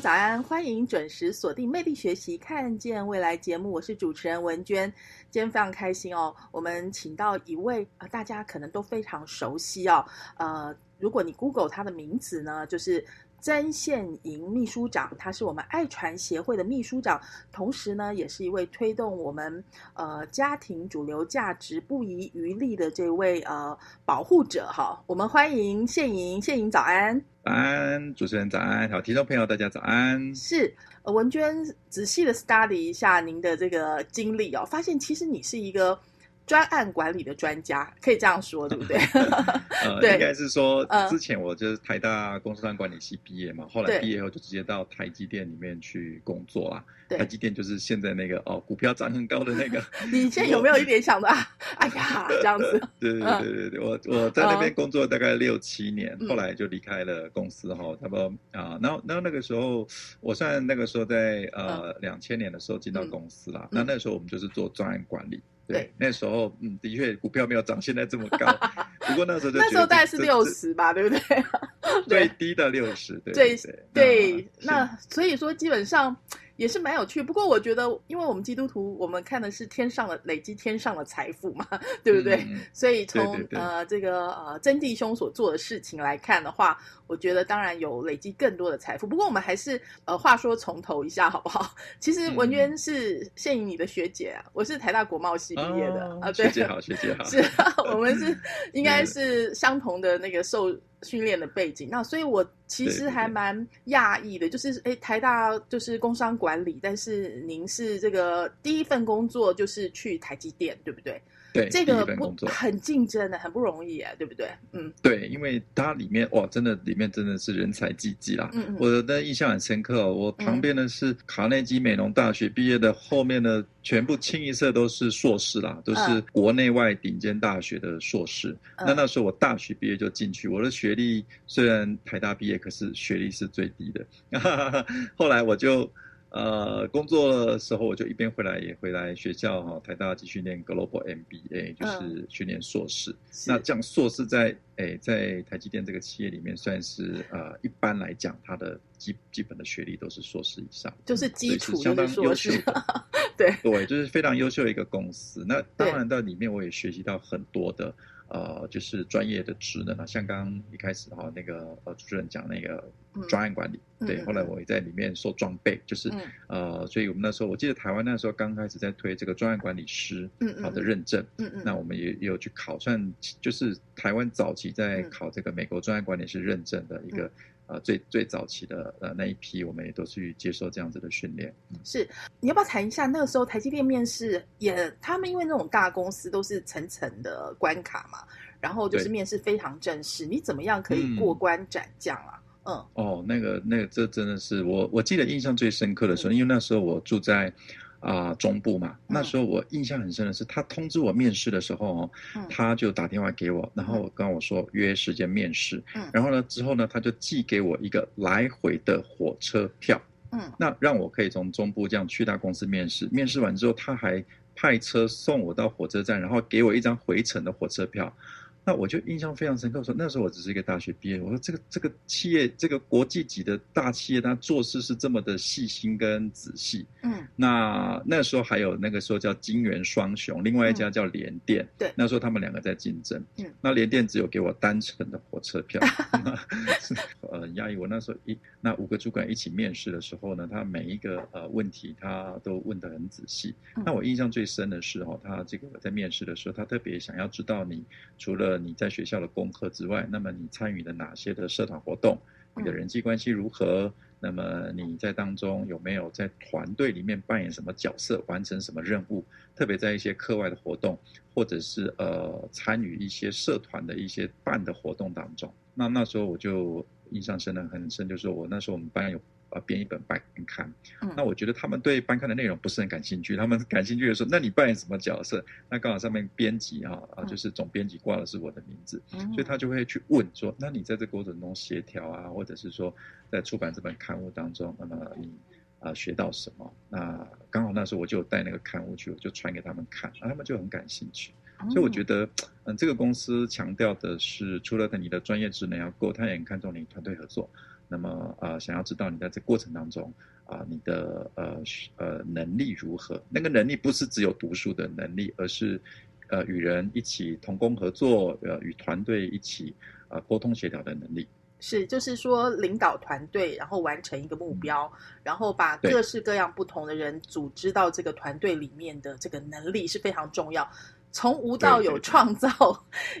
早安！欢迎准时锁定《魅力学习，看见未来》节目，我是主持人文娟。今天非常开心哦，我们请到一位呃，大家可能都非常熟悉哦。呃，如果你 Google 他的名字呢，就是曾宪营秘书长，他是我们爱传协会的秘书长，同时呢，也是一位推动我们呃家庭主流价值不遗余力的这位呃保护者哈。我们欢迎宪营，宪营早安。早安，主持人早安，好，听众朋友大家早安。是呃文娟仔细的 study 一下您的这个经历哦，发现其实你是一个专案管理的专家，可以这样说，对不对？呃，对应该是说嗯之前我就是台大工商管理系毕业嘛，后对来毕业后就直接到台积电里面去工作啦。台积电就是现在那个哦，股票涨很高的那个。你现在有没有一点想到啊？哎呀，这样子，对对对对对，我我在那边工作大概六七年，嗯后来就离开了公司哈，差不多啊，然后然后那个时候，我算那个时候在呃两千年的时候进到公司啦，那那时候我们就是做专案管理。对对，那时候嗯，的确股票没有涨现在这么高，不过那时候就那时候大概是六十吧，对不对？最低的六十，对最对。对，那那所以说基本上也是蛮有趣。不过我觉得，因为我们基督徒，我们看的是天上的累积天上的财富嘛，对不对？所以从呃这个呃真弟兄所做的事情来看的话，我觉得当然有累积更多的财富。不过我们还是呃话说从头一下好不好？其实文娟是现颖你的学姐啊，我是台大国贸系毕业的、哦啊，对，学姐好，学姐好，是我们是应该是相同的那个受训练的背景，那所以我其实还蛮讶异的，就是诶台大就是工商管理，但是您是这个第一份工作就是去台积电，对不对？对，这个不工作，很竞争的，很不容易啊，对不对？嗯对，因为它里面哇，真的里面真的是人才济济啦。嗯嗯，我的印象很深刻哦，我旁边的是卡内基美容大学毕业的，后面的全部清一色都是硕士啦，都是嗯国内外顶尖大学的硕士。嗯那那时候我大学毕业就进去，我的学历虽然台大毕业，可是学历是最低的。后来我就。呃，工作的时候我就一边回来也回来学校哈、台大继续念 Global MBA，就是去念硕士。是那这样硕士在诶在台积电这个企业里面算是呃一般来讲，它的基基本的学历都是硕士以上，就是嗯基础相当优秀。对，对，就是非常优秀的一个公司。那当然在里面我也学习到很多的呃，就是专业的职能啊，像刚刚一开始哈、那个呃主持人讲那个嗯。专案管理，对，后来我也在里面受装备，就是、嗯。呃，所以我们那时候我记得台湾那时候刚开始在推这个专案管理师好的认证。嗯嗯，那我们也也有去考，算就是台湾早期在嗯。考这个美国专案管理师认证的一个、呃最最早期的呃那一批，我们也都去接受这样子的训练。嗯是，你要不要谈一下那个时候台积电面试也，他们因为那种大公司都是层层的关卡嘛，然后就是面试非常正式，你怎么样可以过关斩将啊？嗯哦，那个那个，这真的是我我记得印象最深刻的时候，因为那时候我住在啊、中部嘛，那时候我印象很深的是，他通知我面试的时候哦，嗯他就打电话给我，然后跟我说约时间面试，嗯。然后呢之后呢，他就寄给我一个来回的火车票，嗯。那让我可以从中部这样去他公司面试，面试完之后他还派车送我到火车站，然后给我一张回程的火车票。那我就印象非常深刻，说那时候我只是一个大学毕业，我说这个这个企业，这个国际级的大企业，它做事是这么的细心跟仔细。嗯，那那时候还有那个时候叫金元双雄，另外一家叫联电。对，那时候他们两个在竞争。嗯，那联电只有给我单程的火车票。呃，压抑我那时候一那五个主管一起面试的时候呢，他每一个呃问题他都问得很仔细。那我印象最深的是哈，他这个在面试的时候，他特别想要知道你除了你在学校的功课之外，那么你参与了哪些的社团活动？你的人际关系如何？那么你在当中有没有在团队里面扮演什么角色，完成什么任务？特别在一些课外的活动，或者是呃参与一些社团的一些办的活动当中。那那时候我就印象深的很深，就是我那时候我们班有。呃，编一本班刊，那我觉得他们对班刊的内容不是很感兴趣。他们感兴趣的说，那你扮演什么角色？那刚好上面编辑啊啊，就是总编辑挂的是我的名字，所以他就会去问说，那你在这过程中协调啊，或者是说在出版这本刊物当中，那么你啊学到什么？那刚好那时候我就带那个刊物去，我就传给他们看，他们就很感兴趣。所以我觉得，嗯，这个公司强调的是，除了你的专业职能要够，他也很看重你团队合作。那么呃，想要知道你在这过程当中啊，你的呃呃能力如何？那个能力不是只有读书的能力，而是呃与人一起同工合作，呃与团队一起呃沟通协调的能力。是，就是说领导团队，然后完成一个目标，然后把各式各样不同的人组织到这个团队里面的这个能力是非常重要。从无到有创造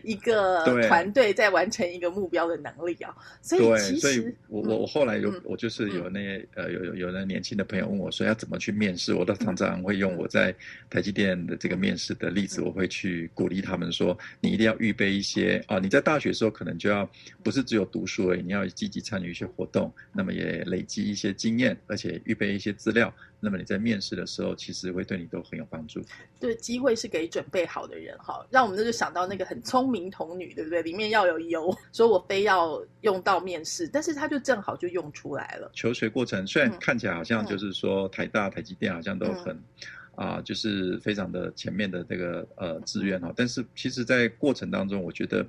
一个团队，在完成一个目标的能力啊，所以其实我我我后来有我就是有那呃有有有那年轻的朋友问我说要怎么去面试，我都常常会用我在台积电的这个面试的例子，我会去鼓励他们说，你一定要预备一些啊，你在大学时候可能就要不是只有读书而已，你要积极参与一些活动，那么也累积一些经验，而且预备一些资料。那么你在面试的时候，其实会对你都很有帮助。对，机会是给准备好的人哈。让我们就想到那个很聪明童女，对不对？里面要有油，说我非要用到面试，但是他就正好就用出来了。求学过程虽然看起来好像就是说台大、台积电好像都很啊，就是非常的前面的这个呃志愿哈，但是其实在过程当中，我觉得。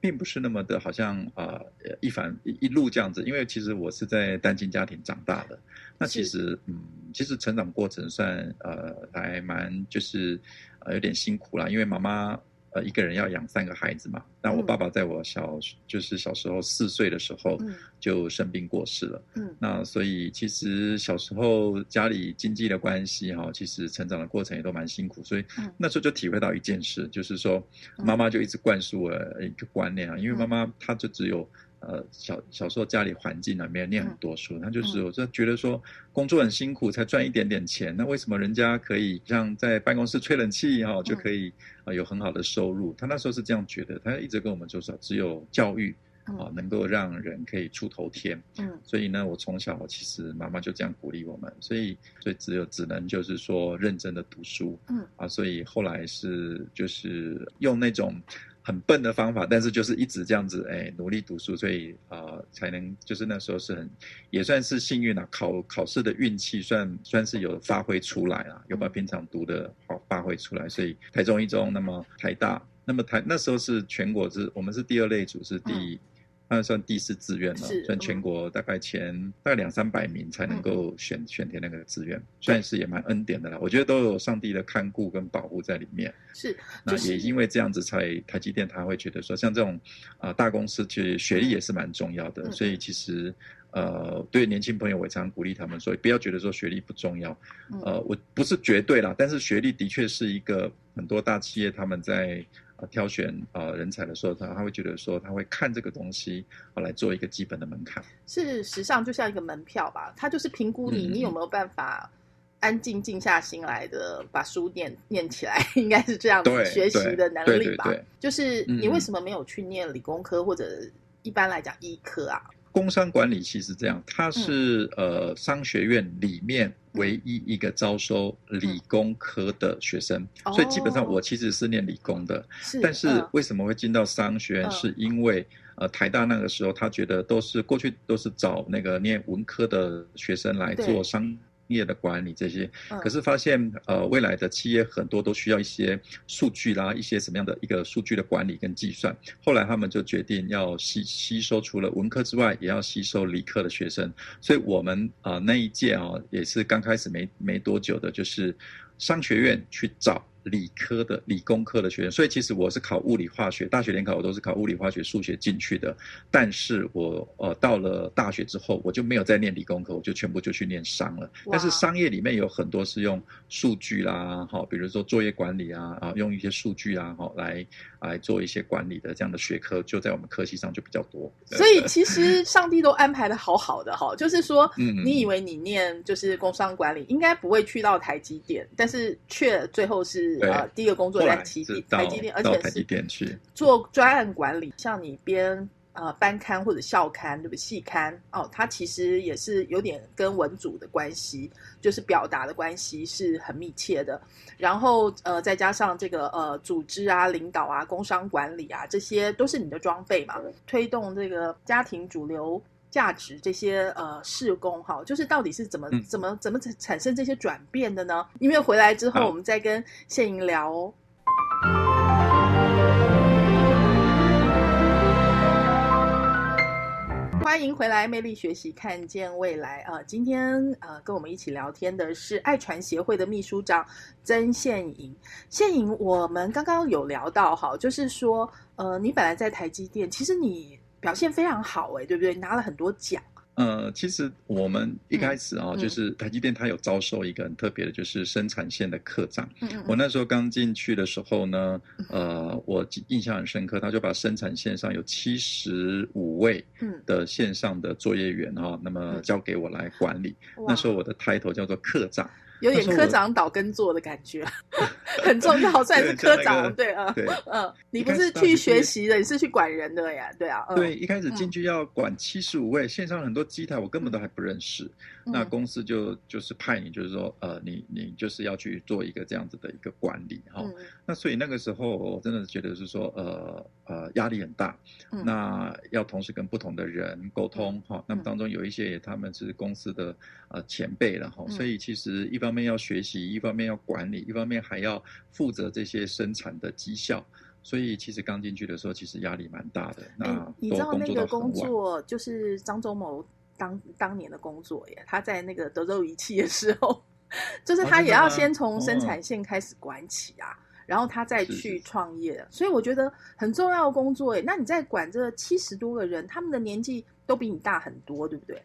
并不是那么的，好像啊一反一路这样子，因为其实我是在单亲家庭长大的，那其实嗯，其实成长过程算呃还蛮就是呃有点辛苦啦，因为妈妈。呃，一个人要养三个孩子嘛。那我爸爸在我小，就是小时候四岁的时候就生病过世了。嗯，那所以其实小时候家里经济的关系哈，其实成长的过程也都蛮辛苦。所以那时候就体会到一件事，就是说妈妈就一直灌输我一个观念啊，因为妈妈她就只有。呃，小小时候家里环境呢，没有念很多书，他就是我就觉得说工作很辛苦，才赚一点点钱，那为什么人家可以像在办公室吹冷气哈，就可以啊有很好的收入？他那时候是这样觉得，他一直跟我们就说，只有教育啊能够让人可以出头天。嗯，所以呢，我从小其实妈妈就这样鼓励我们，所以所以只有只能就是说认真的读书。嗯，啊，所以后来是就是用那种。很笨的方法，但是就是一直这样子，哎，努力读书，所以啊，才能就是那时候是很也算是幸运啊，考考试的运气算算是有发挥出来啦，有把平常读的好发挥出来，所以台中一中，那么台大，那么台那时候是全国是，我们是第二类组，是第一。那算第四志愿了，算全国大概前大概两三百名才能够选选填那个志愿，算是也蛮恩典的啦。我觉得都有上帝的看顾跟保护在里面。是，那也因为这样子，才台积电他会觉得说，像这种啊大公司，其实学历也是蛮重要的。所以其实呃，对年轻朋友，我常常鼓励他们说，不要觉得说学历不重要。呃，我不是绝对啦，但是学历的确是一个很多大企业他们在。啊，挑选呃人才的时候，他他会觉得说，他会看这个东西啊来做一个基本的门槛。事实上，就像一个门票吧，他就是评估你，你有没有办法安静静下心来的把书念念起来，应该是这样子学习的能力吧。就是你为什么没有去念理工科或者一般来讲医科啊？工商管理系是这样，它是呃商学院里面唯一一个招收理工科的学生，所以基本上我其实是念理工的。但是为什么会进到商学院？是因为呃台大那个时候他觉得都是过去都是找那个念文科的学生来做商业的管理这些。嗯可是发现呃，未来的企业很多都需要一些数据啦，一些什么样的一个数据的管理跟计算。后来他们就决定要吸吸收除了文科之外，也要吸收理科的学生。所以我们啊、呃那一届啊、也是刚开始没没多久的，就是商学院去找理科的理工科的学生。所以其实我是考物理化学，大学联考我都是考物理化学数学进去的。但是我呃到了大学之后，我就没有再念理工科，我就全部就去念商了。但是商业里面有很多是用数据啦，哈，比如说作业管理啊，啊，用一些数据啊，哈，来来做一些管理的这样的学科，就在我们科系上就比较多。所以其实上帝都安排的好好的哈，就是说，嗯你以为你念就是工商管理，应该不会去到台积电，但是却最后是对呃第一个工作在台积台积电，而且是做专案管理，像你编呃班刊或者校刊，对不对？系刊哦，它其实也是有点跟文组的关系，就是表达的关系是很密切的。然后呃，再加上这个呃组织啊、领导啊、工商管理啊，这些都是你的装备嘛，推动这个家庭主流。价值这些呃事工哈，就是到底是怎么、嗯怎么怎么产产生这些转变的呢？因为回来之后，我们再跟谢莹聊哦。欢迎回来，魅力学习，看见未来啊、呃今天呃，跟我们一起聊天的是爱传协会的秘书长曾宪颖。宪颖，我们刚刚有聊到哈，就是说呃，你本来在台积电，其实你表现非常好哎，对不对？拿了很多奖。呃，其实我们一开始啊、嗯就是台积电它有招收一个很特别的，就是生产线的科长。嗯嗯我那时候刚进去的时候呢，呃，我印象很深刻，他就把生产线上有七十五位嗯，的线上的作业员哈、那么嗯交给我来管理。那时候我的 title 叫做科长，有点科长岛耕作的感觉，很重要，算是科长。有对，啊对嗯，你不是去学习的，你是去管人的呀？对啊，嗯、对，一开始进去要管七十五位，线上很多机台我根本都还不认识，嗯那公司就就是派你，就是说，呃，你你就是要去做一个这样子的一个管理哈、嗯那所以那个时候我真的觉得是说，呃呃，压力很大。嗯那要同时跟不同的人沟通哈、那么嗯当中有一些他们是公司的呃前辈了哈、嗯所以其实一方面要学习，一方面要管理，一方面还要负责这些生产的绩效。所以其实刚进去的时候，其实压力蛮大的。哎那，你知道那个工作就是张忠谋当当年的工作耶，他在那个德州仪器的时候，就是他也要先从生哦产线开始管起啊，然后他再去是创业，所以我觉得很重要的工作耶。那你在管这七十多个人，他们的年纪都比你大很多，对不对？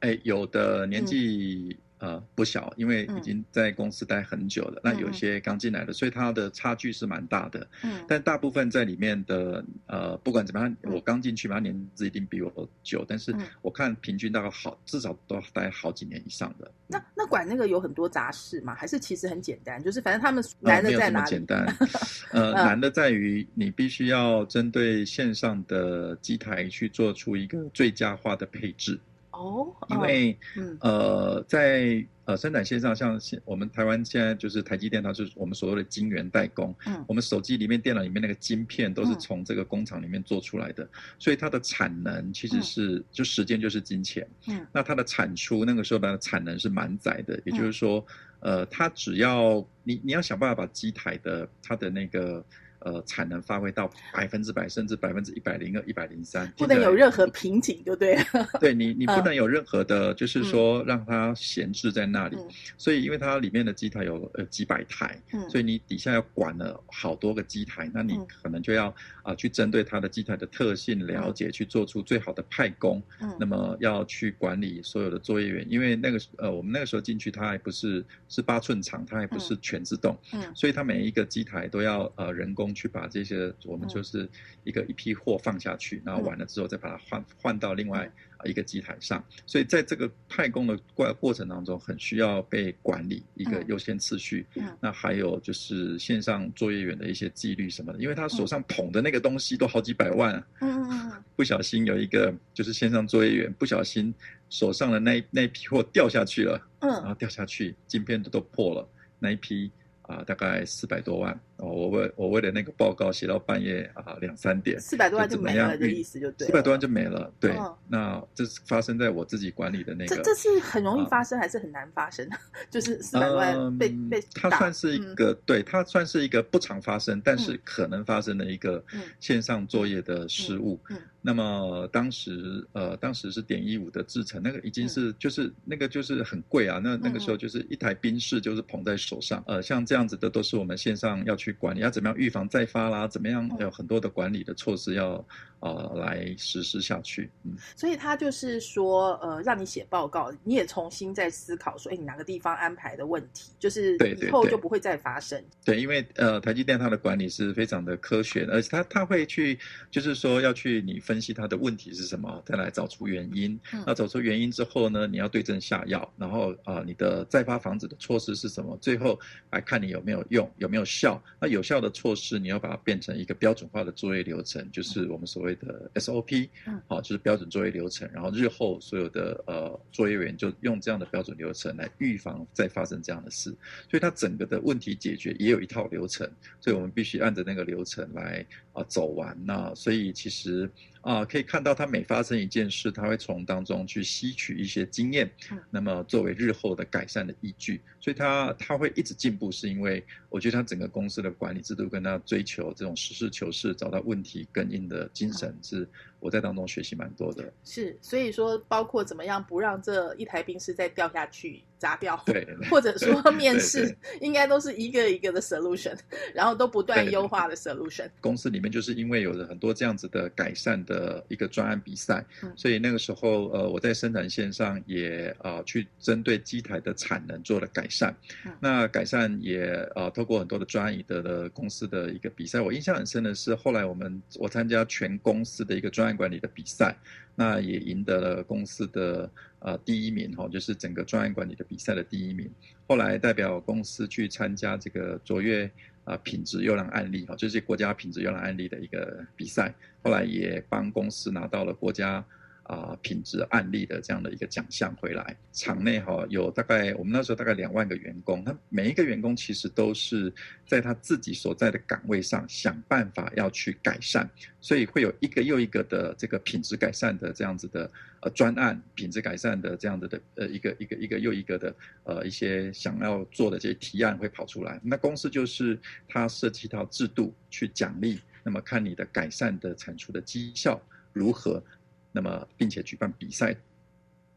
哎，有的年纪、呃不小，因为嗯已经在公司待很久了。那有一些刚进来的，所以它的差距是蛮大的。嗯但大部分在里面的呃，不管怎么样，嗯我刚进去嘛，他年资一定比我久，但是嗯我看平均大概好，至少都待好几年以上的。那那管那个有很多杂事吗？还是其实很简单？就是反正他们呃难的没有这么在哪里？简单，呃，嗯难的在于你必须要针对线上的机台去做出一个最佳化的配置，哦，因为嗯呃，在呃生产线上，像现我们台湾现在就是台积电，它就是我们所谓的晶圆代工。嗯我们手机里面、电脑里面那个晶片都是嗯从这个工厂里面做出来的，所以它的产能其实是、就时间就是金钱。嗯那它的产出那个时候的产能是满载的，也就是说，呃，它只要你你要想办法把机台的它的那个呃产能发挥到百分之百，甚至百分之一百零二、一百零三，不能有任何瓶颈，就对不。对对你，你不嗯。能有任何的，就是说让它闲置在那里。嗯。所以，因为它里面的机台有呃几百台，嗯。所以你底下要管了好多个机台，那你嗯。可能就要啊、去针对它的机台的特性了解，去做出最好的派工。嗯。那么要去管理所有的作业员，因为那个呃，我们那个时候进去，它还不是是八寸长，它还不是全自动，嗯。所以它每一个机台都要呃人工去把这些我们嗯。就是一个一批货放下去，然后嗯。完了之后再把它换换到另外一个机台上，所以在这个派工的过过程当中，很需要被管理一个嗯。优先次序。嗯。那还有就是线上作业员的一些纪律什么的，因为他手上捧的那个东西都好几百万啊，嗯嗯嗯 不小心有一个就是线上作业员不小心手上的那那批货掉下去了，嗯。然嗯后掉下去，镜片都都破了，那一批啊，大概四百多万哦，我为我为了那个报告写到半夜啊两三点，四百多万就没了的意思就对，四百多万就没了。对，那这是发生在我自己管理的那个，这这是很容易发生还是很难发生？就是四百万被被它算是一个，对，它算是一个不常发生，但是可能发生的一个线上作业的失误。那么当时呃，当时是点一五的制程，那个已经是就是那个就是很贵啊，那那个时候就是一台宾士就是捧在手上，呃，像这样子的都是我们线上要去管理，要怎么样预防再发啦，怎么样有很多的管理的措施要。呃，来实施下去，嗯，所以他就是说，呃，让你写报告，你也重新再思考说，哎，你哪个地方安排的问题，就是以后就不会再发生。对，因为呃，台积电它的管理是非常的科学，而且它它会去，就是说要去你分析它的问题是什么，再来找出原因。那找出原因之后呢，你要对症下药，然后啊，你的再发防止的措施是什么？最后来看你有没有用，有没有效。那有效的措施，你要把它变成一个标准化的作业流程，就是我们所谓。的 SOP，好，就是标准作业流程。然后日后所有的呃作业员就用这样的标准流程来预防再发生这样的事。所以它整个的问题解决也有一套流程，所以我们必须按着那个流程来啊走完。那所以其实。啊，可以看到他每发生一件事，他会从当中去吸取一些经验，那么作为日后的改善的依据。所以他他会一直进步，是因为我觉得他整个公司的管理制度跟他追求这种实事求是、找到问题根因的精神是。我在当中学习蛮多的，是，所以说包括怎么样不让这一台冰室再掉下去砸掉，对，或者说 面试，应该都是一个一个的 solution，然后都不断优化的 solution。公司里面就是因为有了很多这样子的改善的一个专案比赛，所以那个时候呃我在生产线上也呃去针对机台的产能做了改善，那改善也呃透过很多的专案赢得了公司的一个比赛。我印象很深的是后来我们我参加全公司的一个专案管理的比赛，那也赢得了公司的呃第一名哈，就是整个专案管理的比赛的第一名。后来代表公司去参加这个卓越啊品质优良案例哈，就是国家品质优良案例的一个比赛。后来也帮公司拿到了国家。啊，品质案例的这样的一个奖项回来，场内哈有大概我们那时候大概两万个员工，那每一个员工其实都是在他自己所在的岗位上想办法要去改善，所以会有一个又一个的这个品质改善的这样子的呃专案，品质改善的这样子的呃一个一个一个又一个的呃一些想要做的这些提案会跑出来，那公司就是它设计一套制度去奖励，那么看你的改善的产出的绩效如何。那么，并且举办比赛，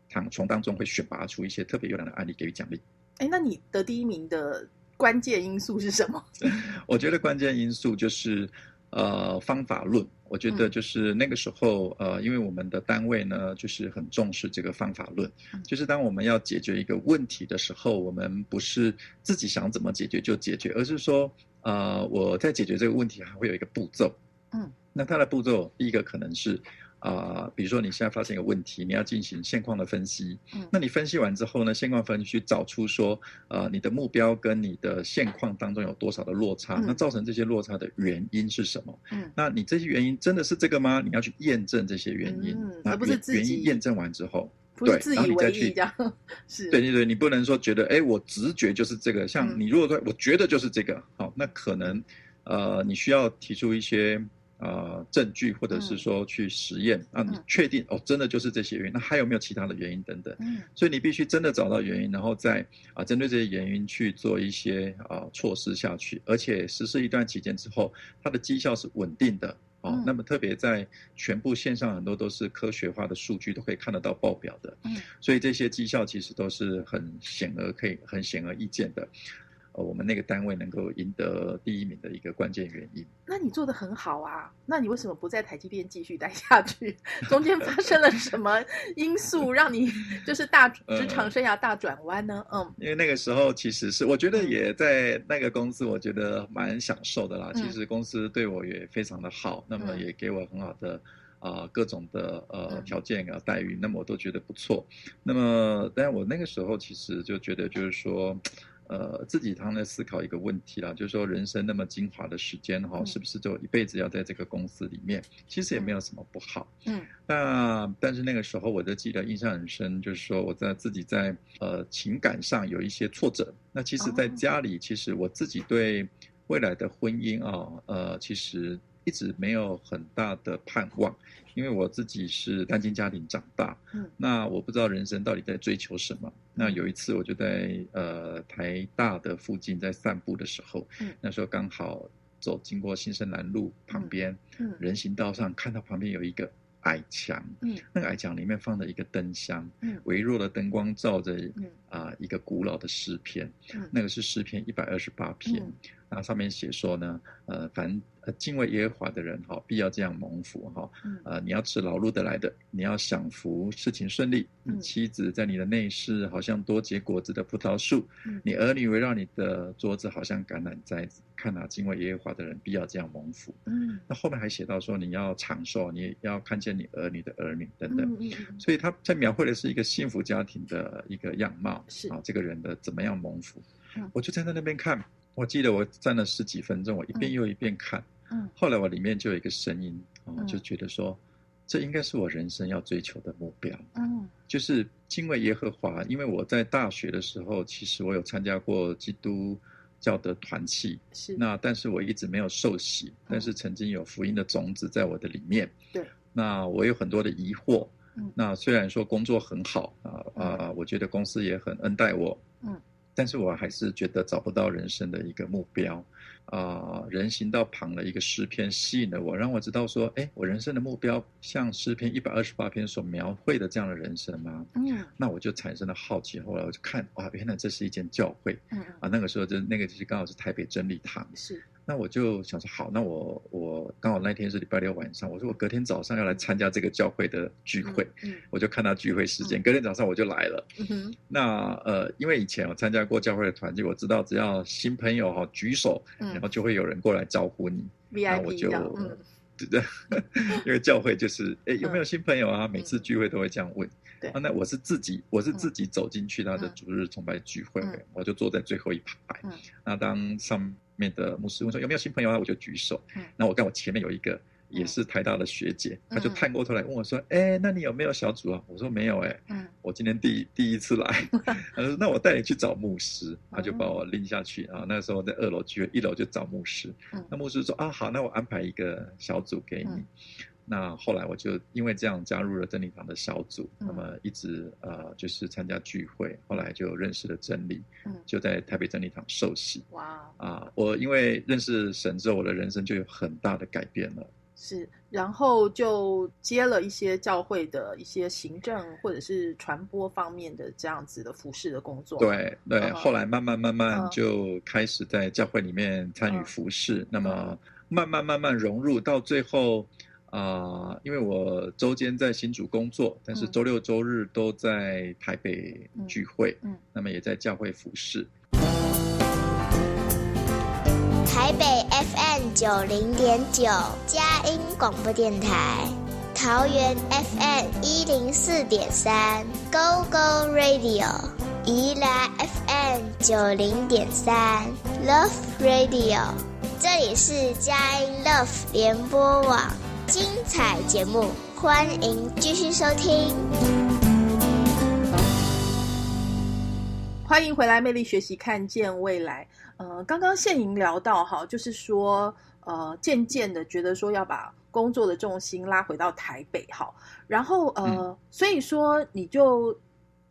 从从当中会选拔出一些特别优良的案例给予奖励。哎，那你得第一名的关键因素是什么？我觉得关键因素就是呃方法论。我觉得就是那个时候呃，因为我们的单位呢，就是很重视这个方法论。就是当我们要解决一个问题的时候，我们不是自己想怎么解决就解决，而是说呃我在解决这个问题还会有一个步骤。嗯，那它的步骤第一个可能是。啊，比如说你现在发现一个问题，你要进行现况的分析。嗯，那你分析完之后呢，现况分析去找出说，呃，你的目标跟你的现况当中有多少的落差？那造成这些落差的原因是什么？嗯，那你这些原因真的是这个吗？你要去验证这些原因，嗯而不是原因验证完之后，对，然后你再去，是，对对对，你不能说觉得，哎，我直觉就是这个。像你如果说我觉得就是这个，好，那可能，呃，你需要提出一些。呃，证据或者是说去实验啊，你确定哦，真的就是这些原因？那还有没有其他的原因等等？嗯，所以你必须真的找到原因，然后再啊，针对这些原因去做一些啊措施下去，而且实施一段期间之后，它的绩效是稳定的哦。那么特别在全部线上很多都是科学化的数据，都可以看得到报表的。嗯，所以这些绩效其实都是很显而可以、很显而易见的。呃，我们那个单位能够赢得第一名的一个关键原因。那你做的很好啊，那你为什么不在台积电继续待下去？中间发生了什么因素 让你就是大职场生涯大转弯呢？嗯，因为那个时候其实是我觉得也在那个公司，我觉得蛮享受的啦。其实公司对我也非常的好，那么也给我很好的啊各种的呃条件啊待遇，那么我都觉得不错。那么，但我那个时候其实就觉得就是说。呃，自己常常在思考一个问题啦，就是说人生那么精华的时间哈，嗯是不是就一辈子要在这个公司里面？其实也没有什么不好。嗯那但是那个时候我就记得印象很深，就是说我在自己在呃情感上有一些挫折。那其实，在哦家里，其实我自己对未来的婚姻啊，呃，其实一直没有很大的盼望，因为我自己是单亲家庭长大。嗯。那我不知道人生到底在追求什么。那有一次，我就在呃台大的附近在散步的时候，嗯。那时候刚好走经过新生南路旁边，嗯。人行道上看到旁边有一个矮墙，嗯。那个矮墙里面放着一个灯箱，嗯。微弱的灯光照着嗯。啊、一个古老的诗篇，嗯。那个是诗篇一百二十八篇，嗯那上面写说呢，呃，凡呃敬畏耶和华的人哈、必要这样蒙福哈、嗯呃，你要吃劳碌得来的，你要享福，事情顺利。嗯你妻子在你的内室，好像多结果子的葡萄树；嗯你儿女围绕你的桌子，好像橄榄栽子。看啊，敬畏耶和华的人必要这样蒙福。嗯那后面还写到说，你要长寿，你要看见你儿女的儿女等等。嗯嗯所以他在描绘的是一个幸福家庭的一个样貌，是啊，这个人的怎么样蒙福。嗯我就站在那边看，我记得我站了十几分钟，我一遍嗯又一遍看。嗯后来我里面就有一个声音，啊、嗯就觉得说，这应该是我人生要追求的目标，嗯就是敬畏耶和华。因为我在大学的时候，其实我有参加过基督教的团契，是那但是我一直没有受洗，但是曾经有福音的种子在我的里面。对，那我有很多的疑惑。嗯那虽然说工作很好啊啊、我觉得公司也很恩待我。嗯，但是我还是觉得找不到人生的一个目标。啊、人行道旁的一个诗篇吸引了我，让我知道说，哎，我人生的目标像诗篇一百二十八篇所描绘的这样的人生吗？嗯那我就产生了好奇，后来我就看，哇，原来这是一间教会嗯啊！那个时候就那个就是刚好是台北真理堂，是那我就想说，好，那我我刚好那天是礼拜六晚上，我说我隔天早上要来参加这个教会的聚会，嗯我就看他聚会时间，隔天早上我就来了。嗯哼那呃，因为以前我参加过教会的团契，我知道只要新朋友哈举手，嗯然后就会有人过来招呼你。那我就对 对，因为教会就是哎有没有新朋友啊？每次聚会都会这样问。对啊，那我是自己，我是自己走进去他的嗯主日崇拜聚会，嗯我就坐在最后一排。嗯那当上面的牧师问说有没有新朋友啊，我就举手。嗯那我看我前面有一个也是台大的学姐，嗯她就探过头来问我说：“哎，那你有没有小组啊？”我说：“没有，哎，嗯我今天第第一次来。”她说：“那我带你去找牧师。”她就把哦我拎下去啊。那时候在二楼聚会，一楼就找牧师。嗯那牧师说：“啊，好，那我安排一个小组给你。嗯那后来我就因为这样加入了真理堂的小组，嗯那么一直呃就是参加聚会，后来就认识了真理，嗯就在台北真理堂受洗哇啊。我因为认识神之后，我的人生就有很大的改变了。是，然后就接了一些教会的一些行政或者是传播方面的这样子的服饰的工作。，对对，嗯后来慢慢慢慢嗯就开始在教会里面参与嗯服饰，那么慢慢慢慢融入，到最后啊、因为我周间在新竹工作，但是嗯。周六周日都在台北嗯。聚会，嗯。那么也在教会服侍。台北 FM 九零点九佳音广播电台，桃园 FM 一零四点三 Go Go Radio，宜兰 FM 九零点三 Love Radio，这里是佳音 Love 联播网，精彩节目，欢迎继续收听。欢迎回来，魅力学习，看见未来。呃，刚刚现莹聊到哈，就是说，呃，渐渐的觉得说要把工作的重心拉回到台北哈，然后呃，嗯所以说你就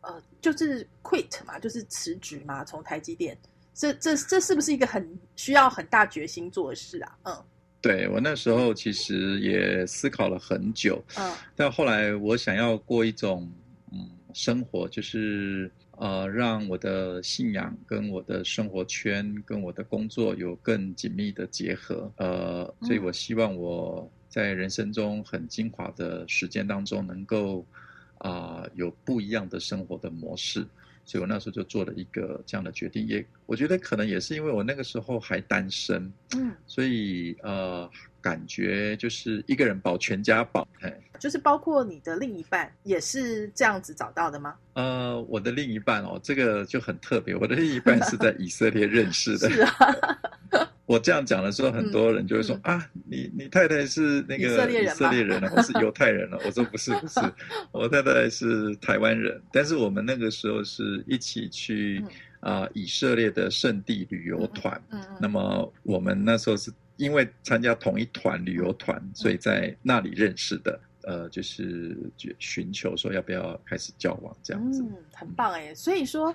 呃就是 quit 嘛，就是辞职嘛，从台积电，这这这是不是一个很需要很大决心做的事啊？嗯对我那时候其实也思考了很久，嗯但后来我想要过一种嗯生活，就是呃让我的信仰跟我的生活圈跟我的工作有更紧密的结合，呃，所以我希望我在人生中很精华的时间当中，能够啊、有不一样的生活的模式。所以我那时候就做了一个这样的决定。也我觉得可能也是因为我那个时候还单身，嗯，所以呃，感觉就是一个人保全家保。嘿，就是包括你的另一半也是这样子找到的吗？呃，我的另一半哦，这个就很特别，我的另一半是在以色列认识的。是啊，我这样讲的时候，很多人就会说、啊，你你太太是那个以色列人吗以色列人了，我是犹太人了。我说不是不是，我太太是台湾人，但是我们那个时候是一起去啊、以色列的圣地旅游团。嗯嗯那么我们那时候是因为参加同一团旅游团，所以在那里认识的。呃，就是寻求说要不要开始交往这样子。嗯，很棒哎。所以说，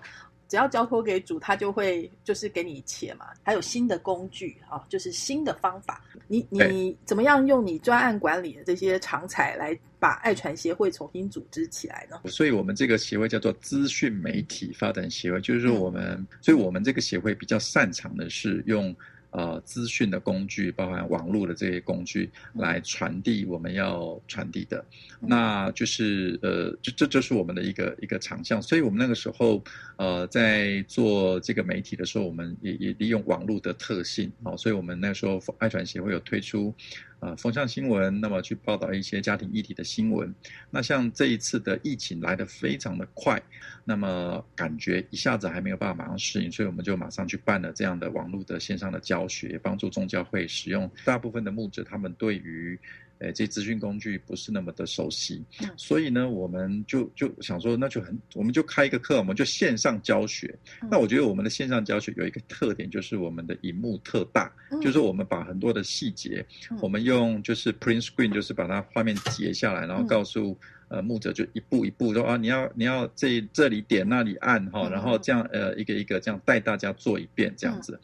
只要交托给主，他就会就是给你一切嘛。还有新的工具啊，就是新的方法。你你怎么样用你专案管理的这些长才来把爱传协会重新组织起来呢？所以我们这个协会叫做资讯媒体发展协会，就是说我们，所以我们这个协会比较擅长的是用呃资讯的工具，包含网络的这些工具来传递我们要传递的。那就是呃，这这就是我们的一个一个长项。所以我们那个时候呃在做这个媒体的时候，我们也也利用网络的特性哦，所以我们那时候爱传协会有推出。呃，风向新闻，那么去报道一些家庭议题的新闻。那像这一次的疫情来得非常的快，那么感觉一下子还没有办法马上适应，所以我们就马上去办了这样的网络的线上的教学，帮助宗教会使用。大部分的牧者他们对于呃，这资讯工具不是那么的熟悉，嗯。所以呢，我们就就想说，那就很，我们就开一个课，我们就线上教学。嗯。那我觉得我们的线上教学有一个特点，就是我们的荧幕特大，嗯。就是我们把很多的细节，嗯。我们用就是 print screen，就是把它画面截下来，然后嗯。告诉、呃牧者就一步一步说啊，你要你要这这里点那里按哈，嗯。然后这样呃一个一个这样带大家做一遍这样子。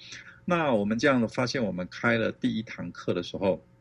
那我们这样发现，我们开了第一堂课的时候，嗯，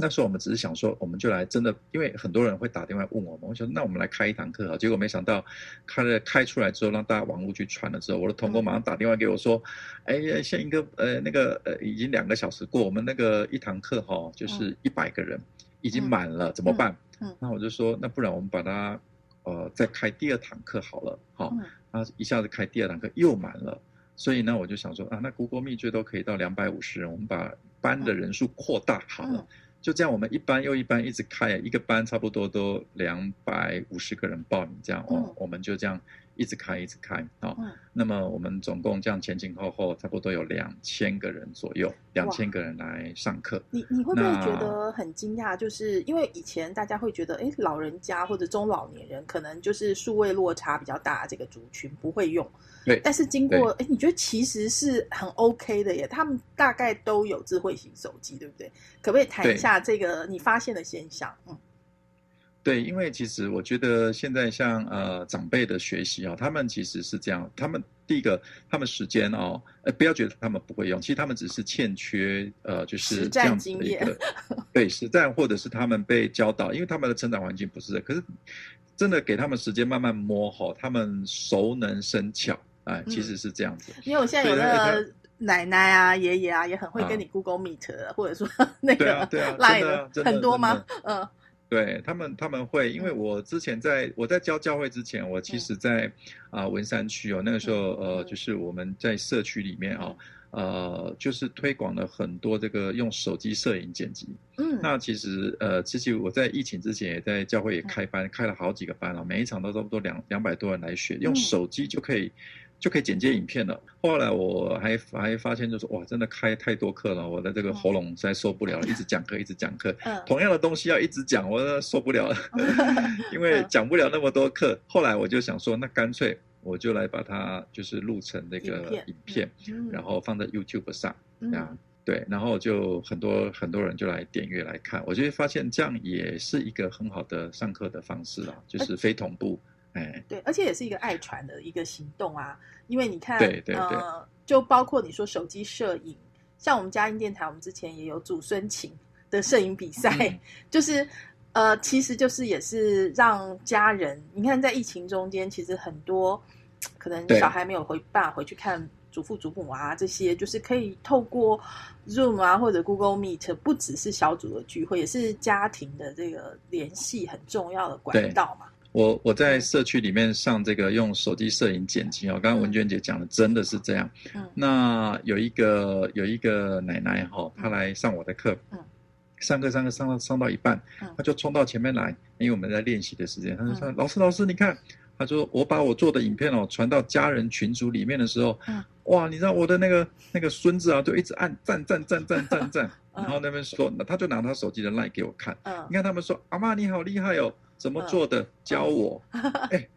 那时候我们只是想说，我们就来真的，因为很多人会打电话问我们，我想那我们来开一堂课啊。结果没想到开了开出来之后，让大家网络去传了之后，我的同工马上打电话给我说，哎呀，现一个呃那个呃已经两个小时过，我们那个一堂课哈、就是一百个人、已经满了，怎么办？嗯嗯那我就说，那不然我们把它呃再开第二堂课好了，好、嗯然后一下子开第二堂课又满了。所以呢，我就想说啊，那 Google Meet 最多可以到两百五十人，我们把班的人数扩大好了。嗯就这样，我们一班又一班一直开，一个班差不多都两百五十个人报名，这样哦，嗯。我们就这样一直开，一直开啊、哦嗯那么我们总共这样前前后后差不多有两千个人左右，两千个人来上课。你你会不会那觉得很惊讶？就是因为以前大家会觉得，哎，老人家或者中老年人可能就是数位落差比较大，这个族群不会用。对但是经过，哎，你觉得其实是很 OK 的耶？他们大概都有智慧型手机，对不对？可不可以谈一下这个你发现的现象？嗯对，因为其实我觉得现在像呃长辈的学习啊、他们其实是这样，他们第一个他们时间哦，呃不要觉得他们不会用，其实他们只是欠缺呃就是这样子的一经个 对实战，或者是他们被教导，因为他们的成长环境不是这，可是真的给他们时间慢慢摸哈、他们熟能生巧，哎、其实是这样子。因为我现在有对那那个奶奶啊、爷爷啊，也很会跟啊你 Google Meet，、或者说 那个对啊 Line 的啊真的很多吗真？嗯对他们，他们会，因为我之前在我在教教会之前，我嗯。其实在啊、文山区哦，那个时候呃，就是我们在社区里面哦，呃，就是推广了很多这个用手机摄影剪辑。嗯，那其实呃，其实我在疫情之前也在教会也开班，开了好几个班了，每一场都差不多两两百多人来学，用嗯。手机就可以。就可以剪接影片了。后来我还还发现，就是哇，真的开太多课了，我的这个喉咙实在受不了了，一直讲课，一直讲课。嗯同样的东西要一直讲，我受不了了，因为讲不了那么多课。后来我就想说，那干脆我就来把它就是录成那个影片然后放在 YouTube 上嗯啊。对，然后就很多很多人就来点阅来看，我就会发现这样也是一个很好的上课的方式啊，就是非同步，哎，对，而且也是一个爱传的一个行动啊。因为你看，对对对呃，就包括你说手机摄影，像我们嘉音电台，我们之前也有祖孙情的摄影比赛，嗯 就是呃，其实就是也是让家人，你看在疫情中间，其实很多可能小孩没有回爸回去看祖父祖母啊，这些就是可以透过 Zoom 啊或者 Google Meet，不只是小组的聚会，也是家庭的这个联系很重要的管道嘛。我我在社区里面上这个用手机摄影剪辑哦，刚刚文娟姐讲的真的是这样。嗯。那有一个有一个奶奶哈、她来上我的课，嗯。上课上课上到上到一半嗯，她就冲到前面来，因为我们在练习的时间，她就说：“嗯。老师老师，你看。”她说：“我把我做的影片哦传到家人群组里面的时候，嗯哇，你知道我的那个那个孙子啊，就一直按赞赞赞赞赞赞，嗯。然后那边说，那他就拿他手机的 line 给我看，嗯。你看他们说阿妈你好厉害哦，怎么做的？教我。哎，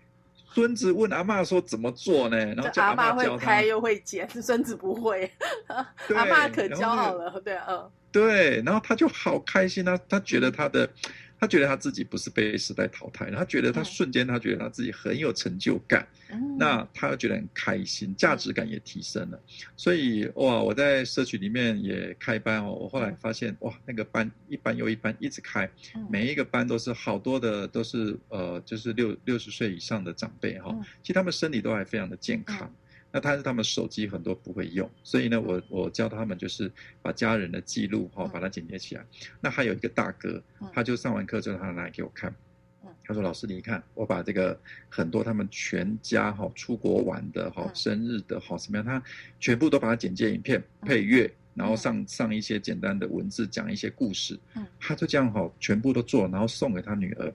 孙子问阿妈说怎么做呢？然后叫阿妈会拍。又会剪，孙子不会。阿妈可骄傲了，对，嗯对，然后他就好开心啊，他觉得他的，他觉得他自己不是被时代淘汰，他觉得他嗯瞬间他觉得他自己很有成就感，嗯，那他觉得很开心，价值感也提升了。所以哇，我在社区里面也开班哦，我后来发现哇，那个班一班又一班一直开，嗯。每一个班都是好多的都是呃，就是六六十岁以上的长辈哈、嗯。其实他们身体都还非常的健康。那但是他们手机很多不会用，所以呢，我我教他们就是把家人的记录哈、嗯把它剪接起来。那还有一个大哥嗯，他就上完课之后，他拿来给我看嗯。他说：“老师，你看，我把这个很多他们全家哈出国玩的哈嗯生日的哈什么样，他全部都把它剪接影片嗯配乐，然后上上一些简单的文字，讲一些故事嗯。他就这样哈全部都做，然后送给他女儿。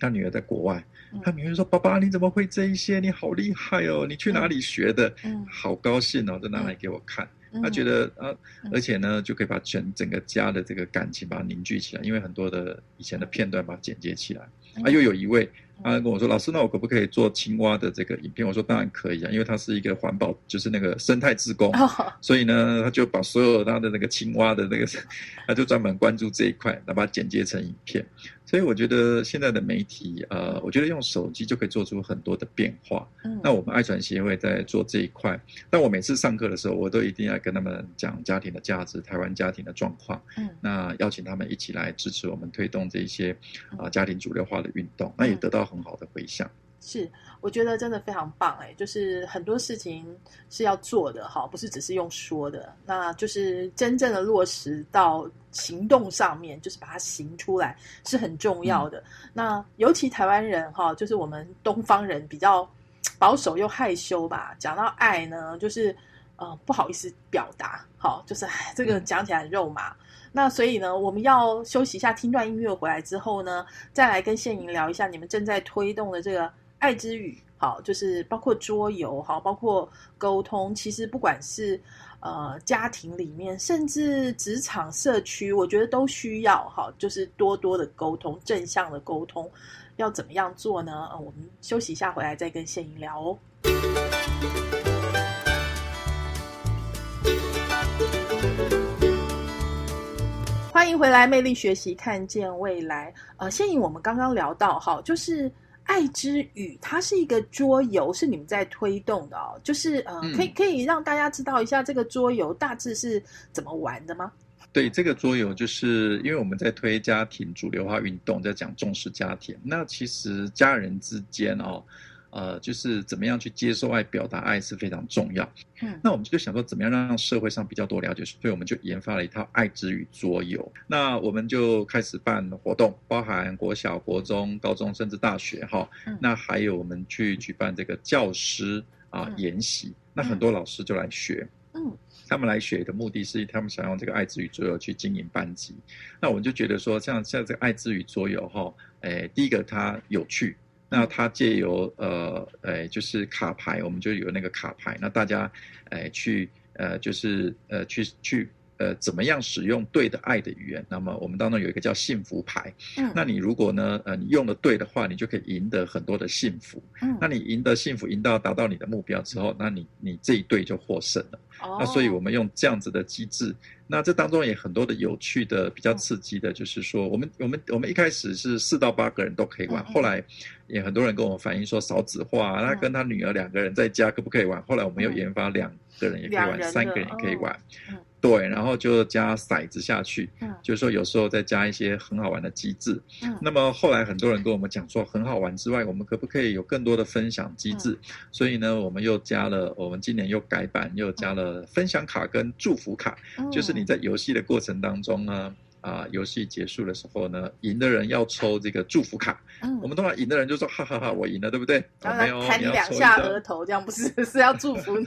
嗯他女儿在国外嗯，他女儿说：“爸爸，你怎么会这一些？你好厉害哦！你去哪里学的？”嗯好高兴哦，就拿来给我看。嗯他觉得啊嗯，而且呢，就可以把全整个家的这个感情把它凝聚起来，因为很多的以前的片段把它剪接起来。嗯啊，又有一位，他跟我说：“老师，那我可不可以做青蛙的这个影片？”我说：“当然可以啊，因为他是一个环保，就是那个生态志工。”哦所以呢，他就把所有他的那个青蛙的那个，他就专门关注这一块，然后把它剪接成影片。所以我觉得现在的媒体，呃，我觉得用手机就可以做出很多的变化。嗯那我们爱传协会在做这一块，但我每次上课的时候，我都一定要跟他们讲家庭的价值、台湾家庭的状况，嗯那邀请他们一起来支持我们推动这一些啊、嗯家庭主流化的运动，那也得到很好的回响。是，我觉得真的非常棒哎，就是很多事情是要做的哈，不是只是用说的，那就是真正的落实到行动上面，就是把它行出来是很重要的。那尤其台湾人哈，就是我们东方人比较保守又害羞吧，讲到爱呢，就是呃不好意思表达，好，就是这个讲起来很肉麻。那所以呢，我们要休息一下，听段音乐回来之后呢，再来跟谢莹聊一下你们正在推动的这个爱之语，好，就是包括桌游，好，包括沟通。其实不管是呃家庭里面，甚至职场、社区，我觉得都需要哈，就是多多的沟通，正向的沟通。要怎么样做呢？我们休息一下，回来再跟谢莹聊哦。欢迎回来，魅力学习，看见未来。呃，谢颖，我们刚刚聊到哈，就是《爱之语》，它是一个桌游，是你们在推动的哦。就是呃，嗯可以可以让大家知道一下这个桌游大致是怎么玩的吗？对这个桌游，就是因为我们在推家庭主流化运动，在讲重视家庭。那其实家人之间哦，呃，就是怎么样去接受爱、表达爱是非常重要。嗯那我们就想说，怎么样让社会上比较多了解，所以我们就研发了一套爱之语桌游。那我们就开始办活动，包含国小、国中、高中，甚至大学哈。嗯那还有我们去举办这个教师啊嗯研习，那很多老师就来学。嗯他们来学的目的是，他们想用这个爱之语桌游去经营班级。那我们就觉得说，像像这个爱之语桌游哈，诶，第一个它有趣，那他借由呃诶就是卡牌，我们就有那个卡牌，那大家诶去呃就是呃去去。呃，怎么样使用对的爱的语言？那么我们当中有一个叫幸福牌，嗯，那你如果呢，呃，你用的对的话，你就可以赢得很多的幸福。嗯。那你赢得幸福，赢到达到你的目标之后，那你你这一队就获胜了。哦。那所以我们用这样子的机制，那这当中也很多的有趣的、比较刺激的，就是说，我们我们我们一开始是四到八个人都可以玩，后来也很多人跟我反映说少子化，那跟他女儿两个人在家可不可以玩？后来我们又嗯。研发两个人也可以玩，三个人也可以玩。嗯，对，然后就加骰子下去，嗯就是说有时候再加一些很好玩的机制。嗯那么后来很多人跟我们讲说，很好玩之外，我们可不可以有更多的分享机制？嗯所以呢，我们又加了，我们今年又改版，又加了分享卡跟祝福卡，嗯就是你在游戏的过程当中呢。啊、游戏结束的时候呢，赢的人要抽这个祝福卡。嗯我们通常赢的人就说哈哈哈我赢了，对不对？然后哦没有，来弹你你要抽一两下额头，这样不是是要祝福你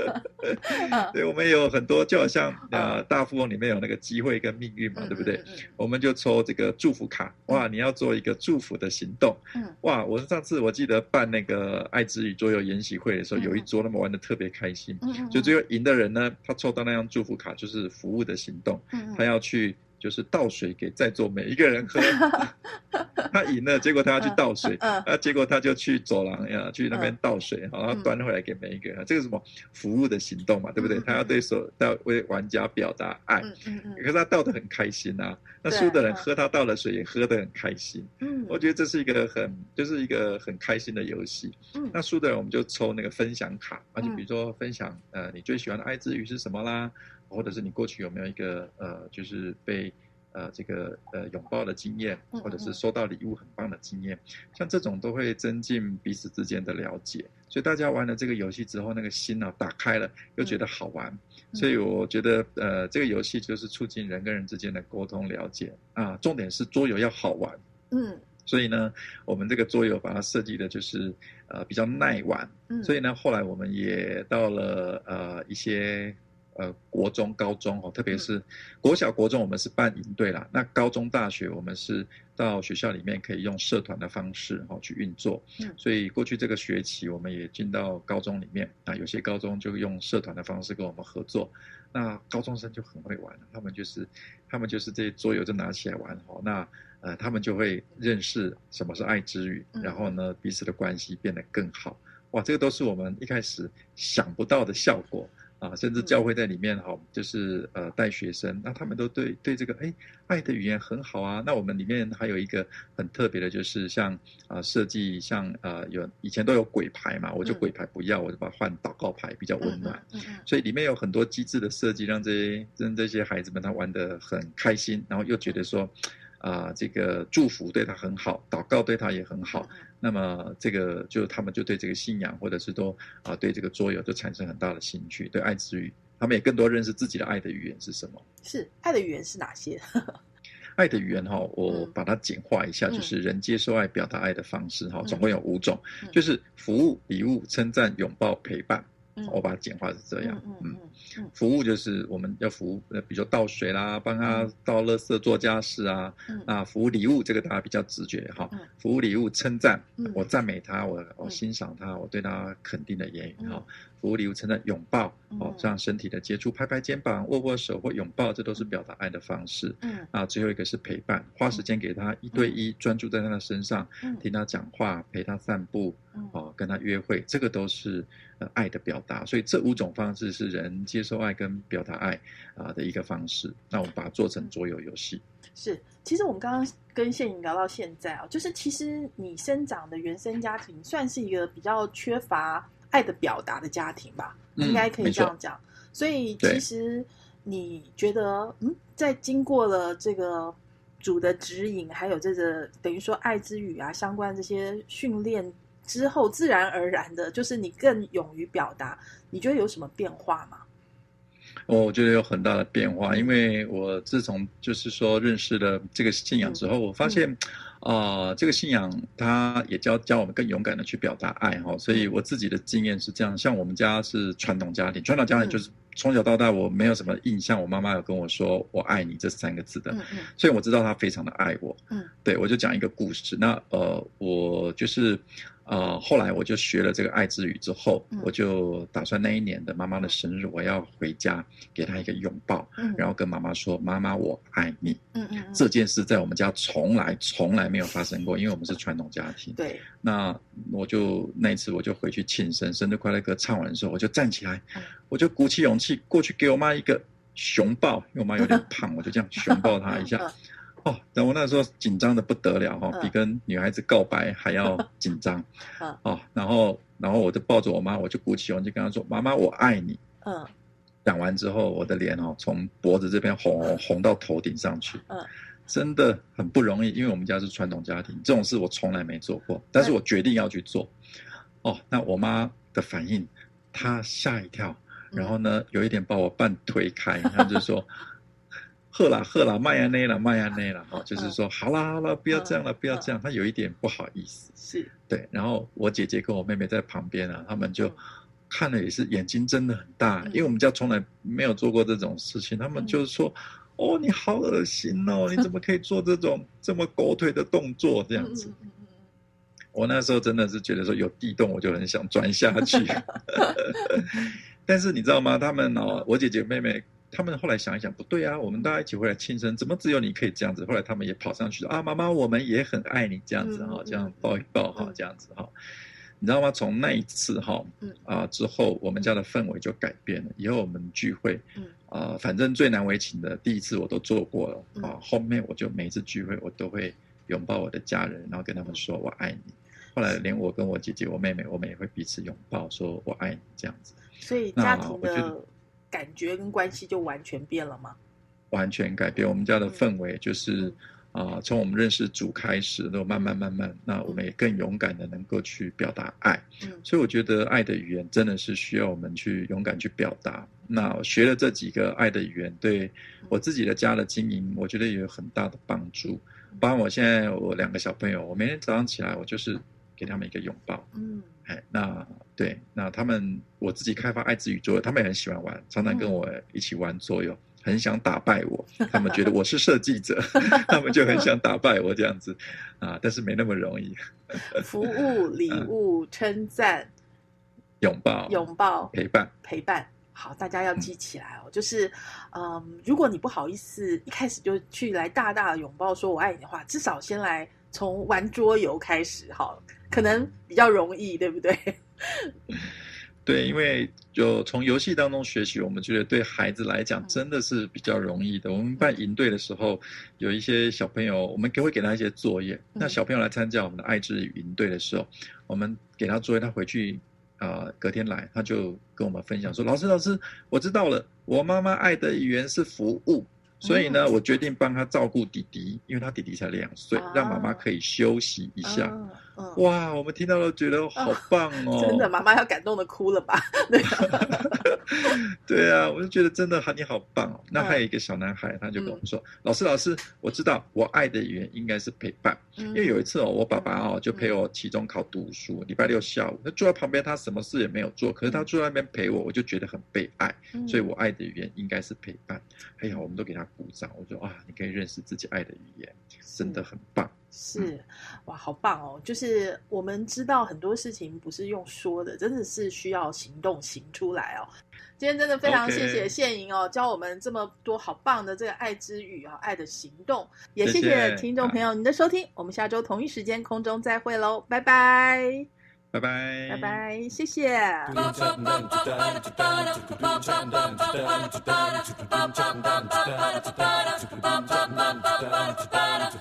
对，我们有很多，就好像啊呃大富翁里面有那个机会跟命运嘛，对不对？？我们就抽这个祝福卡，哇！你要做一个祝福的行动，嗯哇！我上次我记得办那个爱之语桌游研习会的时候，嗯有一桌他们玩的特别开心，嗯嗯，就最后赢的人呢，他抽到那张祝福卡就是服务的行动，嗯他要去就是倒水给在座每一个人喝，他赢了，结果他要去倒水，嗯啊，结果他就去走廊呀，去那边嗯。倒水，然后端回来给每一个人，这个什么？服务的行动嘛，对不对？他要对所要为玩家表达爱，可是他倒的很开心啊，那输的人嗯。喝他倒的水也喝得很开心，嗯，我觉得这是一个很就是一个很开心的游戏。嗯。那输的人我们就抽那个分享卡，啊，就嗯。比如说分享呃你最喜欢的爱之语是什么啦，或者是你过去有没有一个呃就是被呃这个呃拥抱的经验，嗯或者是嗯收到礼物很棒的经验，像这种都会增进彼此之间的了解。所以大家玩了这个游戏之后，那个心呢、打开了，又觉得好玩。嗯。所以我觉得呃这个游戏就是促进人跟人之间的沟通了解。啊，重点是桌游要好玩。嗯。所以呢，我们这个桌游把它设计的就是呃比较耐玩，嗯，所以呢，后来我们也到了呃一些呃国中、高中哦，特别是国小、国中，我们是办营队啦。那高中、大学，我们是到学校里面可以用社团的方式哦去运作。嗯所以过去这个学期，我们也进到高中里面啊，有些高中就用社团的方式跟我们合作。那高中生就很会玩，他们就是他们就是这些桌游就拿起来玩哦。那呃，他们就会认识什么是爱之语，嗯然后呢，彼此的关系变得更好。哇，这个都是我们一开始想不到的效果啊！甚至教会在里面哈，就是呃带学生，那他们都对对这个哎爱的语言很好啊。那我们里面还有一个很特别的，就是像啊、设计像呃有以前都有鬼牌嘛，我就嗯鬼牌不要，我就把它换祷告牌，比较温暖。嗯嗯所以里面有很多机智的设计，让这些让这些孩子们他玩得很开心，然后又觉得说，啊、这个祝福对他很好，祷告对他也很好。那么这个就他们就对这个信仰，或者是都啊、对这个桌游就产生很大的兴趣，对爱之语，他们也更多认识自己的爱的语言是什么。是爱的语言是哪些？爱的语言哈，我嗯把它简化一下，嗯就是人接受爱、表达爱的方式哈，嗯总共有五种嗯，就是服务、礼物、称赞、拥抱、陪伴。嗯。我把它简化是这样，嗯嗯嗯服务就是我们要服务，呃，比如说倒水啦，帮他倒垃圾、做家事啊。嗯。那服务礼物这个大家比较直觉哈嗯，服务礼物称赞嗯，我赞美他，我我嗯。欣赏他，我对他肯定的言语嗯哈。服务礼物称赞拥抱哦嗯，这样身体的接触，拍拍肩膀、握握手或拥抱，这都是表达爱的方式。嗯啊，最后一个是陪伴，花时间给他一对一，专注在他的身上，嗯听他讲话，陪他散步，嗯哦，跟他约会，这个都是呃爱的表达。所以这五种方式是人接受爱跟表达爱啊、的一个方式。那我们把它做成桌游游戏。是，其实我们刚刚跟谢颖聊到现在啊，就是其实你生长的原生家庭算是一个比较缺乏爱的表达的家庭吧，嗯应该可以这样讲。所以其实你觉得，嗯，在经过了这个主的指引，还有这个等于说爱之语啊相关这些训练之后，自然而然的，就是你更勇于表达，你觉得有什么变化吗？哦我觉得有很大的变化，因为我自从就是说认识了这个信仰之后，我发现，啊、这个信仰它也教教我们更勇敢的去表达爱哈。所以我自己的经验是这样，像我们家是传统家庭，传统家庭就是从小到大我没有什么印象，我妈妈有跟我说“我爱你”这三个字的，嗯嗯所以我知道她非常的爱我。嗯，对我就讲一个故事。那呃，我就是呃，后来我就学了这个爱之语之后，嗯我就打算那一年的妈妈的生日，我要回家给她一个拥抱，嗯，然后跟妈妈说：“妈妈，我爱你。嗯嗯嗯，这件事在我们家从来从来没有发生过，因为我们是传统家庭。对，那我就那一次我就回去庆生，生日快乐歌唱完的时候，我就站起来嗯，我就鼓起勇气过去给我妈一个熊抱，因为我妈有点 胖，我就这样熊抱她一下。嗯哦，但我那时候紧张的不得了哈、嗯比跟女孩子告白还要紧张。嗯哦，然后然后我就抱着我妈，我就鼓起勇气跟她说：“妈妈，我爱你。嗯”讲完之后，我的脸哦从脖子这边红红红到头顶上去。嗯，真的很不容易，因为我们家是传统家庭，这种事我从来没做过，但是我决定要去做。哦，那我妈的反应，她吓一跳，嗯然后呢，有一点把我半推开，她就说：“喝啦喝啦，麦芽内啦麦芽内啦，哦，就是说好啦好啦，不要这样了，不要这样。他有一点不好意思，是对。然后我姐姐跟我妹妹在旁边啊，他们就看了也是眼睛睁得很大，因为我们家从来没有做过这种事情，他们就是说。哦，你好恶心哦！你怎么可以做这种这么狗腿的动作？这样子，我那时候真的是觉得说有地洞，我就很想钻下去。但是你知道吗？他们哦，我姐姐妹妹他们后来想一想，不对啊，我们大家一起回来庆生，怎么只有你可以这样子？后来他们也跑上去啊，妈妈，我们也很爱你，这样子哈，这样抱一抱哈，这样子哈。你知道吗？从那一次哈啊之后，我们家的氛围就改变了。以后我们聚会，啊，反正最难为情的第一次我都做过了啊，后面我就每一次聚会我都会拥抱我的家人，然后跟他们说我爱你。后来连我跟我姐姐、我妹妹，我们也会彼此拥抱，说我爱你这样子。所以家庭的感觉跟关系就完全变了吗？完全改变我们家的氛围就是啊从我们认识主开始都慢慢慢慢那我们也更勇敢的能够去表达爱。所以我觉得爱的语言真的是需要我们去勇敢去表达。那学了这几个爱的语言对我自己的家的经营我觉得也有很大的帮助。包括我现在我两个小朋友我每天早上起来我就是给他们一个拥抱。嗯，哎，那对，那他们我自己开发爱之宇宙，他们也很喜欢玩，常常跟我一起玩作哟，很想打败我。他们觉得我是设计者，他们就很想打败我这样子啊，但是没那么容易。服务、礼物、称赞、拥抱、拥抱、陪伴、陪伴。好，大家要记起来哦，就是嗯，如果你不好意思一开始就去来大大的拥抱，说我爱你的话，至少先来。从玩桌游开始，哈，可能比较容易，对不对？对，因为就从游戏当中学习，我们觉得对孩子来讲真的是比较容易的。我们办营队的时候，有一些小朋友，我们会给他一些作业。那小朋友来参加我们的爱之营队的时候，我们给他作业，他回去啊，隔天来，他就跟我们分享说：“老师，老师，我知道了，我妈妈爱的语言是服务。”所以呢我决定帮他照顾弟弟因为他弟弟才两岁让妈妈可以休息一下。哇我们听到了觉得好棒哦。真的妈妈要感动的哭了吧？对啊。我就觉得真的哈你好棒哦。那还有一个小男孩他就跟我们说老师老师我知道我爱的语言应该是陪伴。因为有一次哦我爸爸哦就陪我期中考读书礼拜六下午他坐在旁边他什么事也没有做可是他坐在那边陪我我就觉得很被爱。所以我爱的语言应该是陪伴。哎呀我们都给他鼓掌我说啊你可以认识自己爱的语言真的很棒。是哇好棒哦。就是我们知道很多事情不是用说的真的是需要行动行出来哦。今天真的非常谢谢谢莹哦教我们这么多好棒的这个爱之语啊爱的行动。也谢谢听众朋友您的收听我们下周同一时间空中再会喽拜拜。拜拜。拜拜谢谢。